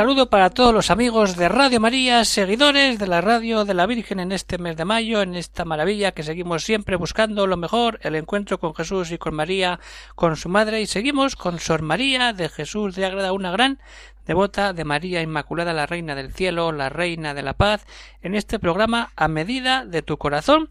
Saludo para todos los amigos de Radio María, seguidores de la radio de la Virgen en este mes de mayo, en esta maravilla que seguimos siempre buscando lo mejor, el encuentro con Jesús y con María, con su madre, y seguimos con Sor María de Jesús de Ágreda, una gran devota de María Inmaculada, la Reina del Cielo, la Reina de la Paz, en este programa a medida de tu corazón,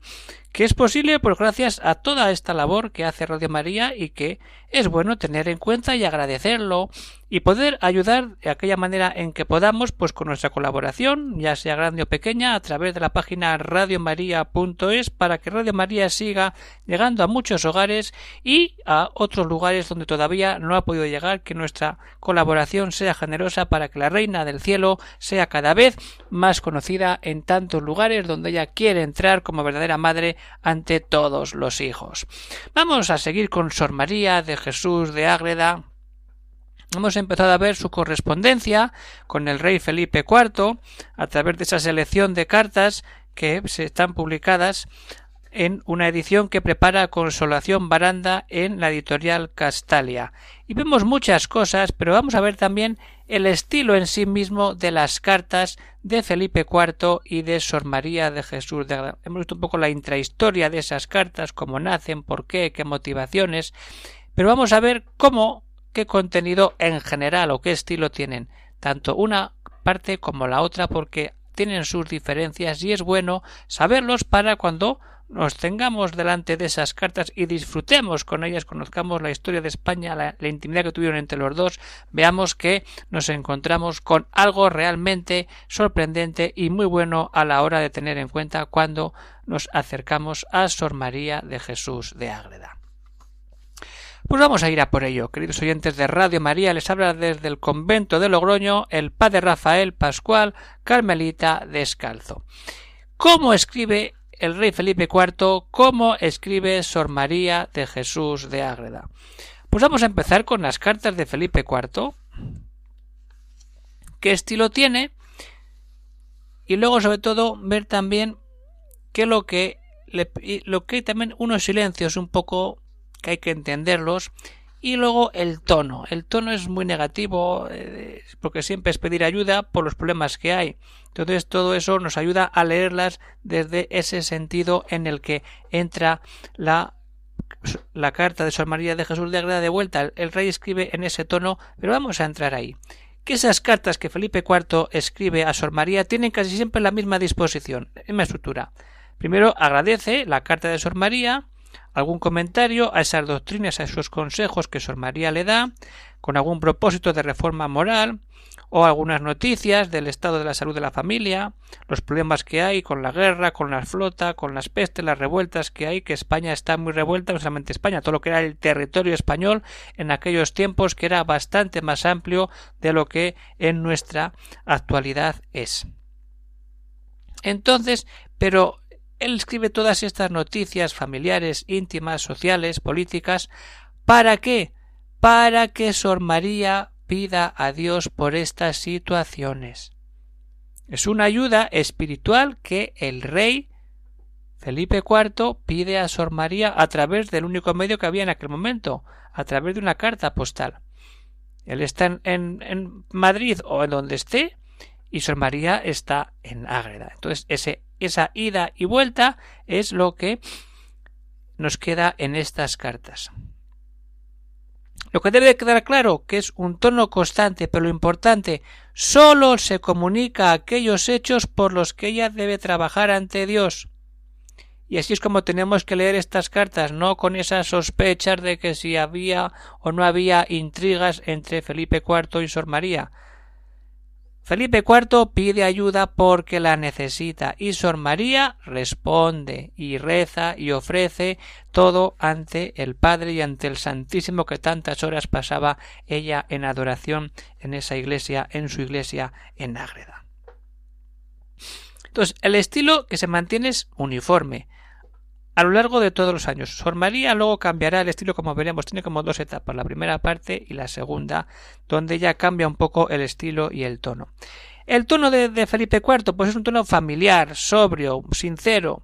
que es posible pues gracias a toda esta labor que hace Radio María y que es bueno tener en cuenta y agradecerlo y poder ayudar de aquella manera en que podamos, pues con nuestra colaboración, ya sea grande o pequeña, a través de la página radiomaria.es para que Radio María siga llegando a muchos hogares y a otros lugares donde todavía no ha podido llegar, que nuestra colaboración sea generosa para que la Reina del Cielo sea cada vez más conocida en tantos lugares donde ella quiere entrar como verdadera madre ante todos los hijos. Vamos a seguir con Sor María de Jesús de Ágreda, Hemos empezado a ver su correspondencia con el rey Felipe IV a través de esa selección de cartas que se están publicadas en una edición que prepara Consolación Baranda en la editorial Castalia. Y vemos muchas cosas, pero vamos a ver también el estilo en sí mismo de las cartas de Felipe IV y de Sor María de Jesús de Hemos visto un poco la intrahistoria de esas cartas, cómo nacen, por qué, qué motivaciones, pero vamos a ver cómo qué contenido en general o qué estilo tienen, tanto una parte como la otra, porque tienen sus diferencias y es bueno saberlos para cuando nos tengamos delante de esas cartas y disfrutemos con ellas, conozcamos la historia de España, la, la, intimidad que tuvieron entre los dos, veamos que nos encontramos con algo realmente sorprendente y muy bueno a la hora de tener en cuenta cuando nos acercamos a Sor María de Jesús de Ágreda. Pues vamos a ir a por ello, queridos oyentes de Radio María, les habla desde el convento de Logroño el padre Rafael Pascual Carmelita Descalzo. ¿Cómo escribe el rey Felipe IV? ¿Cómo escribe Sor María de Jesús de Ágreda? Pues vamos a empezar con las cartas de Felipe IV. ¿Qué estilo tiene? Y luego, sobre todo, ver también qué lo que le, lo que hay también unos silencios un poco que hay que entenderlos y luego el tono. El tono es muy negativo eh, porque siempre es pedir ayuda por los problemas que hay. Entonces todo eso nos ayuda a leerlas desde ese sentido en el que entra la la carta de Sor María de Jesús de Agreda de vuelta. El rey escribe en ese tono, pero vamos a entrar ahí. Que esas cartas que Felipe IV escribe a Sor María tienen casi siempre la misma disposición, en misma estructura. Primero agradece la carta de Sor María, algún comentario a esas doctrinas, a esos consejos que Sor María le da, con algún propósito de reforma moral, o algunas noticias del estado de la salud de la familia, los problemas que hay con la guerra, con la flota, con las pestes, las revueltas que hay, que España está muy revuelta, no solamente España, todo lo que era el territorio español en aquellos tiempos que era bastante más amplio de lo que en nuestra actualidad es. Entonces, pero él escribe todas estas noticias familiares, íntimas, sociales, políticas. ¿Para qué? Para que Sor María pida a Dios por estas situaciones. Es una ayuda espiritual que el rey Felipe IV pide a Sor María a través del único medio que había en aquel momento, a través de una carta postal. Él está en, en, en Madrid o en donde esté, y Sor María está en Ágreda. Entonces, ese esa ida y vuelta es lo que nos queda en estas cartas. Lo que debe quedar claro que es un tono constante, pero lo importante, sólo se comunica aquellos hechos por los que ella debe trabajar ante Dios. Y así es como tenemos que leer estas cartas, no con esas sospechas de que si había o no había intrigas entre Felipe IV y Sor María. Felipe IV pide ayuda porque la necesita y Sor María responde y reza y ofrece todo ante el Padre y ante el Santísimo que tantas horas pasaba ella en adoración en esa iglesia, en su iglesia en Ágreda. Entonces, el estilo que se mantiene es uniforme a lo largo de todos los años. Sor María luego cambiará el estilo, como veremos, tiene como dos etapas, la primera parte y la segunda, donde ya cambia un poco el estilo y el tono. El tono de, Felipe IV, pues es un tono familiar, sobrio, sincero,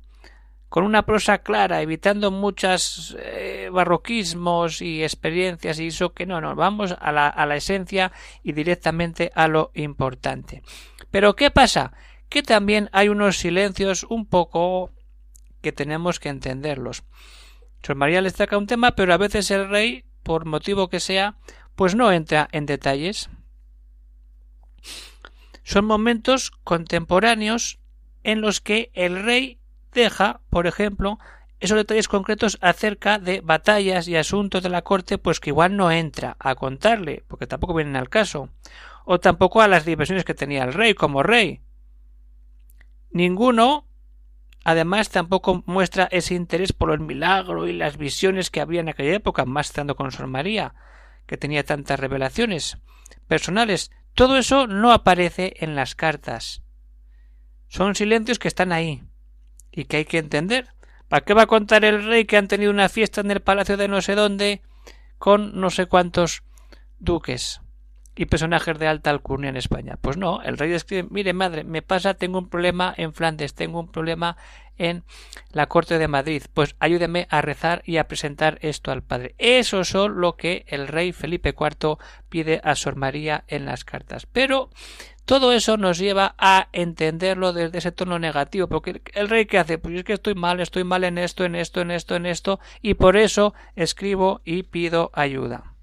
con una prosa clara, evitando muchos eh, barroquismos y experiencias y eso que no, no, vamos a la, a la esencia y directamente a lo importante. Pero ¿qué pasa? Que también hay unos silencios un poco que tenemos que entenderlos. Sor María les saca un tema, pero a veces el rey, por motivo que sea, pues no entra en detalles. Son momentos contemporáneos en los que el rey deja, por ejemplo, esos detalles concretos acerca de batallas y asuntos de la corte, pues que igual no entra a contarle, porque tampoco vienen al caso, o tampoco a las diversiones que tenía el rey como rey. Ninguno, además, tampoco muestra ese interés por el milagro y las visiones que había en aquella época, más estando con Sor María, que tenía tantas revelaciones personales. Todo eso no aparece en las cartas. Son silencios que están ahí y que hay que entender. ¿Para qué va a contar el rey que han tenido una fiesta en el palacio de no sé dónde con no sé cuántos duques? Y personajes de alta alcurnia en España. Pues no, el rey escribe, mire madre, me pasa, tengo un problema en Flandes, tengo un problema en la corte de Madrid, pues ayúdeme a rezar y a presentar esto al padre. Eso es lo que el rey Felipe IV pide a Sor María en las cartas. Pero todo eso nos lleva a entenderlo desde ese tono negativo, porque el rey que hace, pues es que estoy mal, estoy mal en esto, en esto, en esto, en esto, y por eso escribo y pido ayuda.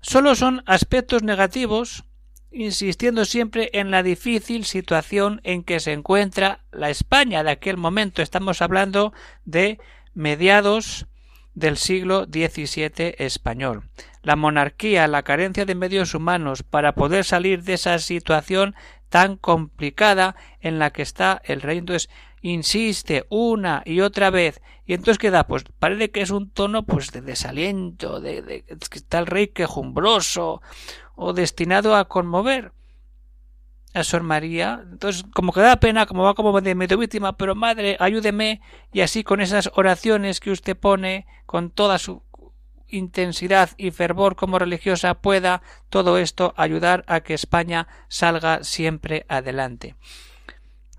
Solo son aspectos negativos, insistiendo siempre en la difícil situación en que se encuentra la España de aquel momento. Estamos hablando de mediados del siglo XVII español. La monarquía, la carencia de medios humanos para poder salir de esa situación tan complicada en la que está el rey. Entonces, insiste una y otra vez. Y entonces queda, pues parece que es un tono pues de desaliento, de, que está el rey quejumbroso o destinado a conmover a Sor María. Entonces, como que da pena, como va como de medio víctima, pero madre, ayúdeme, y así con esas oraciones que usted pone, con toda su intensidad y fervor como religiosa, pueda todo esto ayudar a que España salga siempre adelante.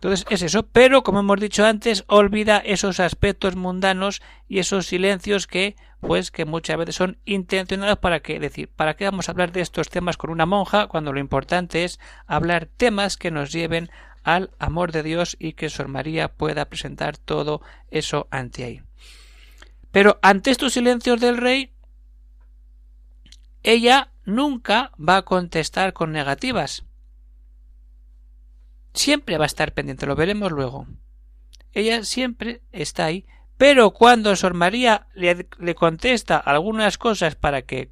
Entonces es eso, pero como hemos dicho antes, olvida esos aspectos mundanos y esos silencios que, pues, que muchas veces son intencionados para qué decir, para qué vamos a hablar de estos temas con una monja cuando lo importante es hablar temas que nos lleven al amor de Dios y que Sor María pueda presentar todo eso ante ahí. Pero ante estos silencios del rey, ella nunca va a contestar con negativas, siempre va a estar pendiente, lo veremos luego. Ella siempre está ahí, pero cuando Sor María le, contesta algunas cosas para que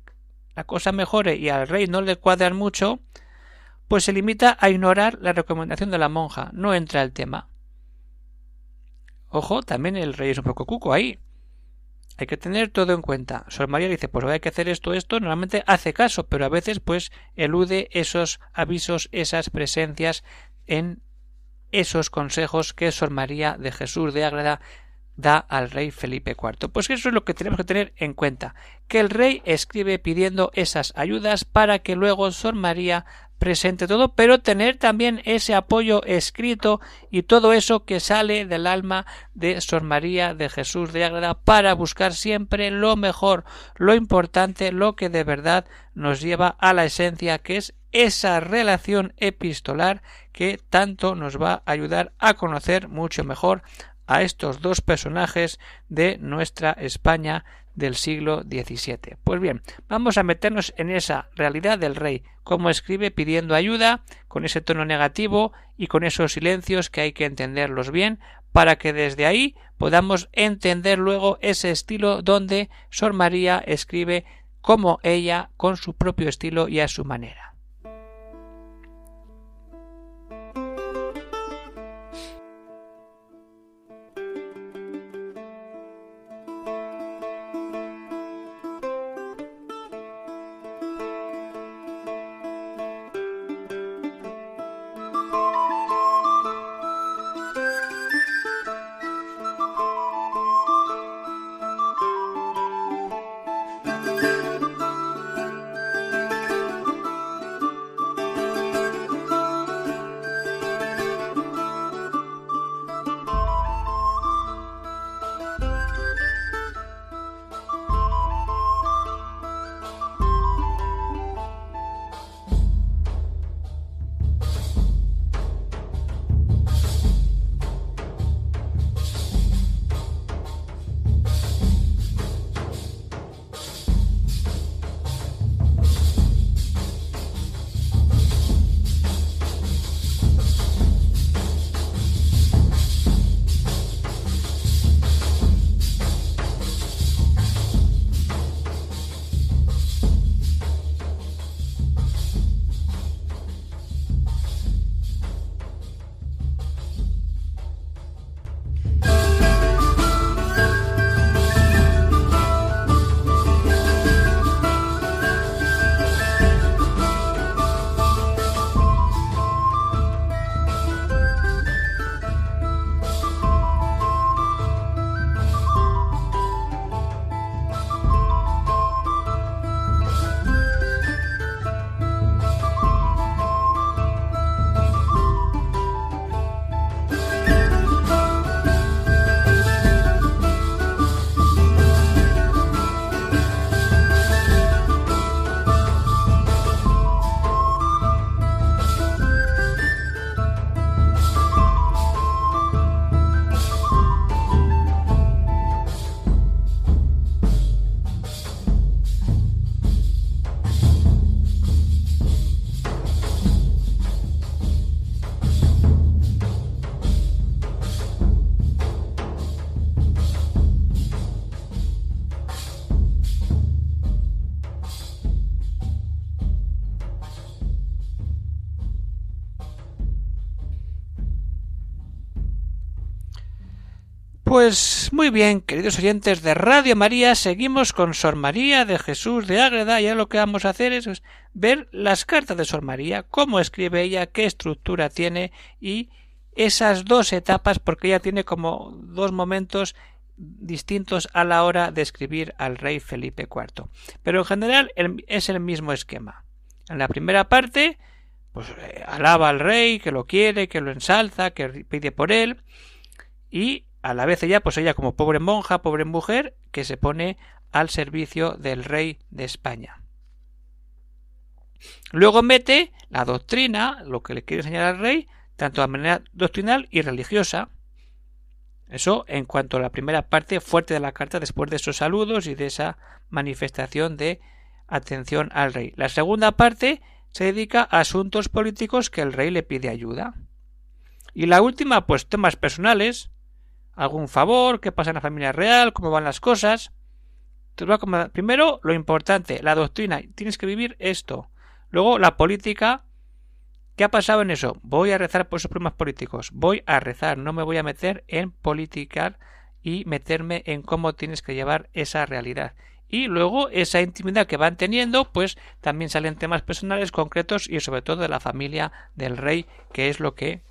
la cosa mejore y al rey no le cuadran mucho, pues se limita a ignorar la recomendación de la monja, no entra el tema. Ojo, también el rey es un poco cuco ahí. Hay que tener todo en cuenta. Sor María dice, pues hay que hacer esto, esto, normalmente hace caso, pero a veces pues elude esos avisos, esas presencias en esos consejos que Sor María de Jesús de Ágreda da al rey Felipe IV. Pues eso es lo que tenemos que tener en cuenta, que el rey escribe pidiendo esas ayudas para que luego Sor María presente todo, pero tener también ese apoyo escrito y todo eso que sale del alma de Sor María de Jesús de Ágreda para buscar siempre lo mejor, lo importante, lo que de verdad nos lleva a la esencia que es esa relación epistolar que tanto nos va a ayudar a conocer mucho mejor a estos dos personajes de nuestra España del siglo XVII. Pues bien, vamos a meternos en esa realidad del rey, cómo escribe pidiendo ayuda, con ese tono negativo y con esos silencios que hay que entenderlos bien, para que desde ahí podamos entender luego ese estilo donde Sor María escribe como ella, con su propio estilo y a su manera. Muy bien, queridos oyentes de Radio María, seguimos con Sor María de Jesús de Ágreda. Ya lo que vamos a hacer es ver las cartas de Sor María, cómo escribe ella, qué estructura tiene y esas dos etapas, porque ella tiene como dos momentos distintos a la hora de escribir al rey Felipe IV. Pero en general es el mismo esquema. En la primera parte, pues eh, alaba al rey, que lo quiere, que lo ensalza, que pide por él, y a la vez ella, pues ella como pobre monja, pobre mujer, que se pone al servicio del rey de España. Luego mete la doctrina, lo que le quiere enseñar al rey, tanto de manera doctrinal y religiosa. Eso en cuanto a la primera parte fuerte de la carta después de esos saludos y de esa manifestación de atención al rey. La segunda parte se dedica a asuntos políticos que el rey le pide ayuda. Y la última, pues temas personales, algún favor, qué pasa en la familia real, cómo van las cosas. Primero, lo importante, la doctrina. Tienes que vivir esto. Luego, la política. ¿Qué ha pasado en eso? Voy a rezar por esos problemas políticos. Voy a rezar. No me voy a meter en politicar y meterme en cómo tienes que llevar esa realidad. Y luego esa intimidad que van teniendo, pues también salen temas personales concretos y sobre todo de la familia del rey, que es lo que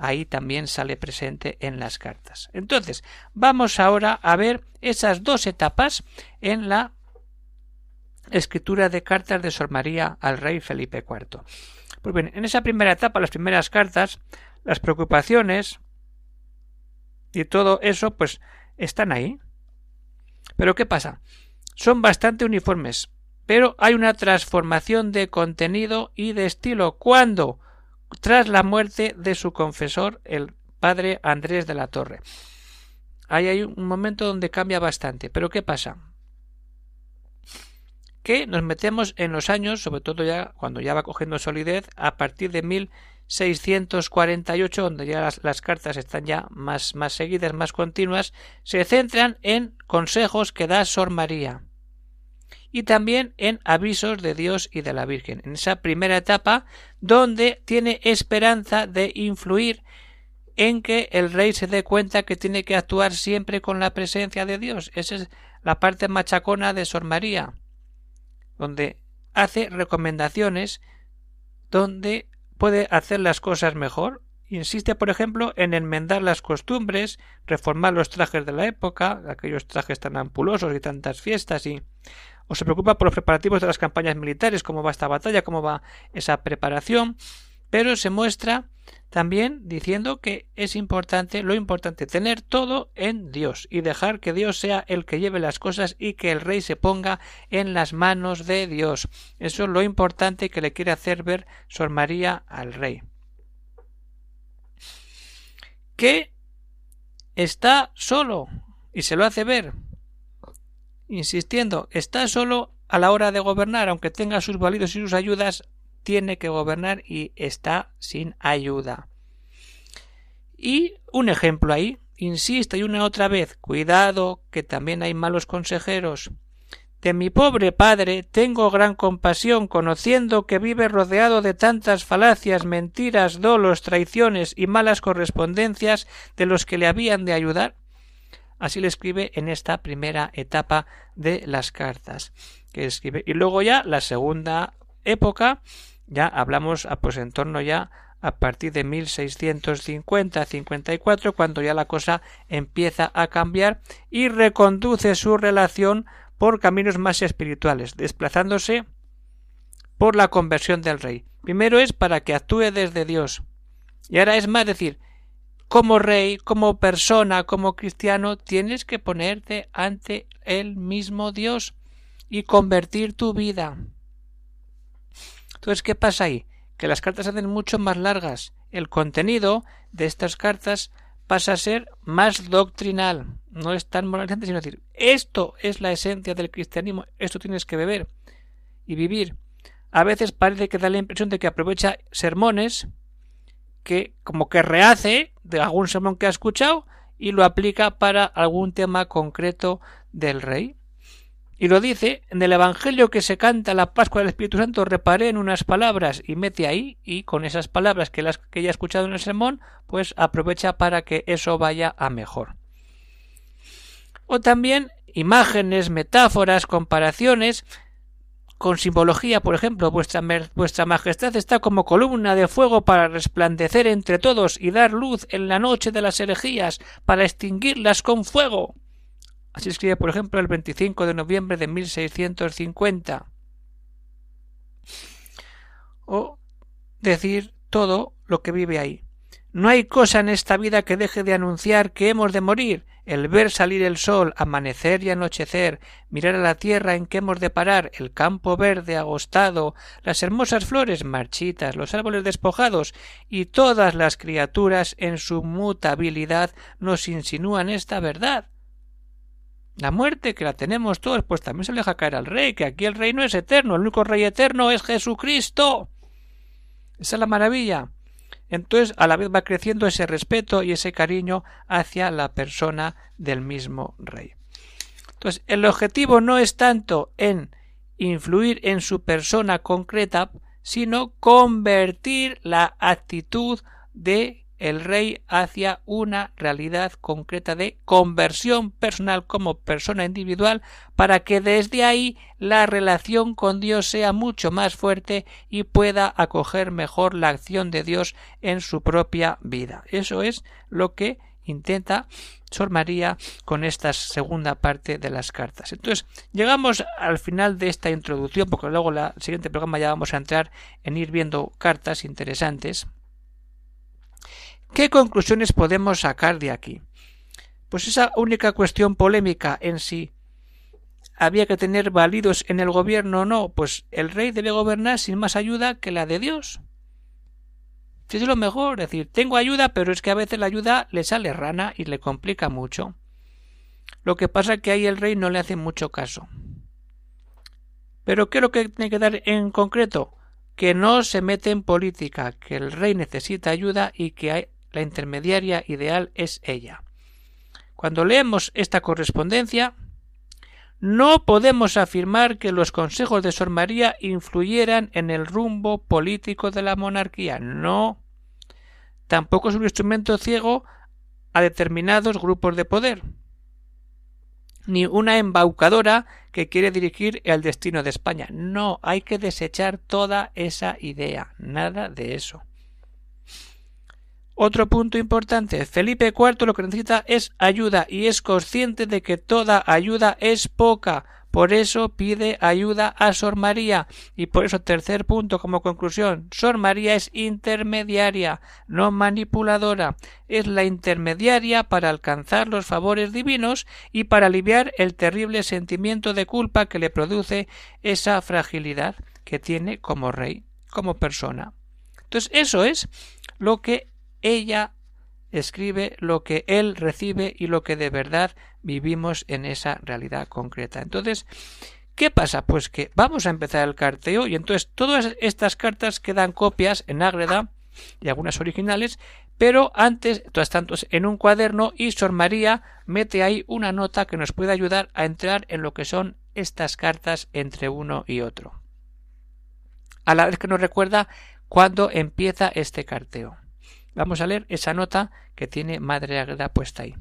ahí también sale presente en las cartas. Entonces, vamos ahora a ver esas dos etapas en la escritura de cartas de Sor María al rey Felipe IV. Pues bien, en esa primera etapa, las primeras cartas, las preocupaciones y todo eso, pues están ahí. Pero ¿qué pasa? Son bastante uniformes, pero hay una transformación de contenido y de estilo. ¿Cuándo? Tras la muerte de su confesor, el padre Andrés de la Torre. Ahí hay un momento donde cambia bastante. Pero ¿qué pasa? Que nos metemos en los años, sobre todo ya cuando ya va cogiendo solidez, a partir de 1648, donde ya las, cartas están ya más, más seguidas, más continuas, se centran en consejos que da Sor María y también en avisos de Dios y de la Virgen, en esa primera etapa donde tiene esperanza de influir en que el rey se dé cuenta que tiene que actuar siempre con la presencia de Dios. Esa es la parte machacona de Sor María, donde hace recomendaciones donde puede hacer las cosas mejor. Insiste, por ejemplo, en enmendar las costumbres, reformar los trajes de la época, aquellos trajes tan ampulosos y tantas fiestas, y o se preocupa por los preparativos de las campañas militares, cómo va esta batalla, cómo va esa preparación, pero se muestra también diciendo que es importante, lo importante, tener todo en Dios y dejar que Dios sea el que lleve las cosas y que el rey se ponga en las manos de Dios. Eso es lo importante que le quiere hacer ver Sor María al rey. Que está solo y se lo hace ver insistiendo, está solo a la hora de gobernar, aunque tenga sus válidos y sus ayudas, tiene que gobernar y está sin ayuda. Y un ejemplo ahí, insisto y una otra vez, cuidado, que también hay malos consejeros. De mi pobre padre tengo gran compasión, conociendo que vive rodeado de tantas falacias, mentiras, dolos, traiciones y malas correspondencias de los que le habían de ayudar. Así le escribe en esta primera etapa de las cartas que escribe. Y luego ya la segunda época, ya hablamos a, pues en torno ya a partir de 1650-54, cuando ya la cosa empieza a cambiar y reconduce su relación por caminos más espirituales, desplazándose por la conversión del rey. Primero es para que actúe desde Dios. Y ahora es más decir, como rey, como persona, como cristiano, tienes que ponerte ante el mismo Dios y convertir tu vida. Entonces, ¿qué pasa ahí? Que las cartas se hacen mucho más largas. El contenido de estas cartas pasa a ser más doctrinal. No es tan moralizante, sino decir, esto es la esencia del cristianismo, esto tienes que beber y vivir. A veces parece que da la impresión de que aprovecha sermones que como que rehace de algún sermón que ha escuchado y lo aplica para algún tema concreto del rey. Y lo dice, en el Evangelio que se canta la Pascua del Espíritu Santo, reparé en unas palabras y mete ahí, y con esas palabras que, las, que ya ha escuchado en el sermón, pues aprovecha para que eso vaya a mejor. o también imágenes, metáforas, comparaciones con simbología, por ejemplo, vuestra, Majestad está como columna de fuego para resplandecer entre todos y dar luz en la noche de las herejías, para extinguirlas con fuego. Así escribe, por ejemplo, el 25 de noviembre de 1650. O decir todo lo que vive ahí. No hay cosa en esta vida que deje de anunciar que hemos de morir. El ver salir el sol, amanecer y anochecer, mirar a la tierra en que hemos de parar, el campo verde agostado, las hermosas flores marchitas, los árboles despojados y todas las criaturas en su mutabilidad nos insinúan esta verdad. La muerte, que la tenemos todos, pues también se le deja caer al rey, que aquí el rey no es eterno, el único rey eterno es Jesucristo. Esa es la maravilla. Entonces, a la vez va creciendo ese respeto y ese cariño hacia la persona del mismo rey. Entonces, el objetivo no es tanto en influir en su persona concreta, sino convertir la actitud de el rey hacia una realidad concreta de conversión personal como persona individual para que desde ahí la relación con Dios sea mucho más fuerte y pueda acoger mejor la acción de Dios en su propia vida. Eso es lo que intenta Sor María con esta segunda parte de las cartas. Entonces, llegamos al final de esta introducción, porque luego la siguiente programa ya vamos a entrar en ir viendo cartas interesantes ¿Qué conclusiones podemos sacar de aquí? Pues esa única cuestión polémica en sí. ¿Había que tener válidos en el gobierno o no? Pues el rey debe gobernar sin más ayuda que la de Dios. Es lo mejor, es decir, tengo ayuda, pero es que a veces la ayuda le sale rana y le complica mucho. Lo que pasa es que ahí el rey no le hace mucho caso. Pero ¿qué es lo que tiene que dar en concreto? Que no se mete en política, que el rey necesita ayuda y que hay la intermediaria ideal es ella. Cuando leemos esta correspondencia, no podemos afirmar que los consejos de Sor María influyeran en el rumbo político de la monarquía. No. Tampoco es un instrumento ciego a determinados grupos de poder. Ni una embaucadora que quiere dirigir el destino de España. No, hay que desechar toda esa idea. Nada de eso. Otro punto importante, Felipe IV lo que necesita es ayuda y es consciente de que toda ayuda es poca. Por eso pide ayuda a Sor María. Y por eso, tercer punto como conclusión, Sor María es intermediaria, no manipuladora. Es la intermediaria para alcanzar los favores divinos y para aliviar el terrible sentimiento de culpa que le produce esa fragilidad que tiene como rey, como persona. Entonces, eso es lo que ella escribe lo que él recibe y lo que de verdad vivimos en esa realidad concreta. Entonces, ¿qué pasa? Pues que vamos a empezar el carteo y entonces todas estas cartas quedan copias en Ágreda y algunas originales, pero antes, todas tantos, en un cuaderno y Sor María mete ahí una nota que nos puede ayudar a entrar en lo que son estas cartas entre uno y otro. A la vez que nos recuerda cuándo empieza este carteo. Vamos a leer esa nota que tiene Madre Agreda puesta ahí.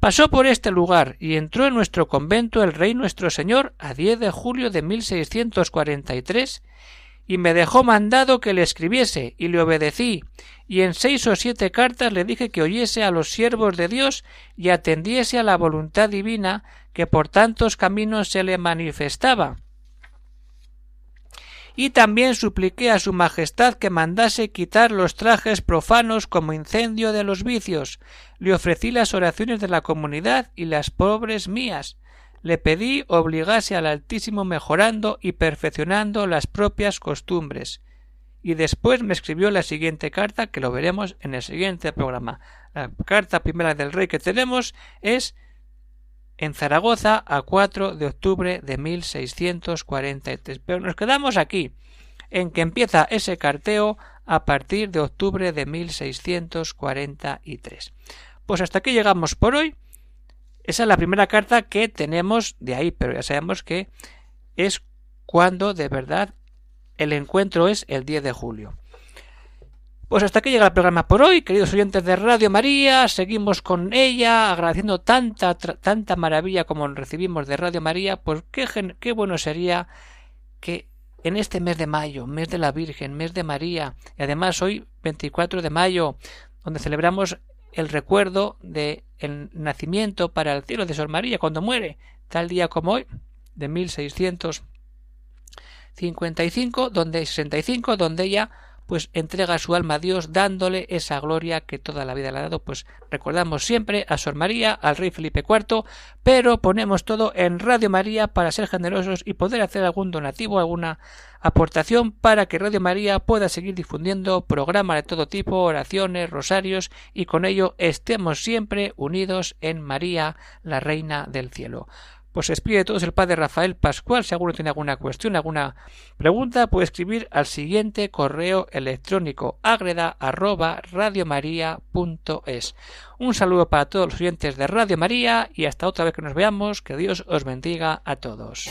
Pasó por este lugar y entró en nuestro convento el Rey nuestro Señor a 10 de julio de 1643 y me dejó mandado que le escribiese y le obedecí y en seis o siete cartas le dije que oyese a los siervos de Dios y atendiese a la voluntad divina que por tantos caminos se le manifestaba y también supliqué a su Majestad que mandase quitar los trajes profanos como incendio de los vicios. Le ofrecí las oraciones de la comunidad y las pobres mías. Le pedí obligase al Altísimo mejorando y perfeccionando las propias costumbres. Y después me escribió la siguiente carta que lo veremos en el siguiente programa. La carta primera del rey que tenemos es en Zaragoza a 4 de octubre de 1643. Pero nos quedamos aquí, en que empieza ese carteo a partir de octubre de 1643. Pues hasta aquí llegamos por hoy. Esa es la primera carta que tenemos de ahí, pero ya sabemos que es cuando de verdad el encuentro es el 10 de julio. Pues hasta aquí llega el programa por hoy, queridos oyentes de Radio María. Seguimos con ella, agradeciendo tanta, tanta maravilla como recibimos de Radio María. Pues qué, qué bueno sería que en este mes de mayo, mes de la Virgen, mes de María, y además hoy 24 de mayo, donde celebramos el recuerdo de el nacimiento para el cielo de Sor María cuando muere, tal día como hoy, de 1655, donde 65, donde ella pues entrega su alma a Dios dándole esa gloria que toda la vida le ha dado. Pues recordamos siempre a Sor María, al rey Felipe IV, pero ponemos todo en Radio María para ser generosos y poder hacer algún donativo, alguna aportación para que Radio María pueda seguir difundiendo programas de todo tipo, oraciones, rosarios y con ello estemos siempre unidos en María, la Reina del Cielo. Pues expide de todos el padre Rafael Pascual. Si alguno tiene alguna cuestión, alguna pregunta, puede escribir al siguiente correo electrónico agreda Un saludo para todos los oyentes de Radio María y hasta otra vez que nos veamos, que Dios os bendiga a todos.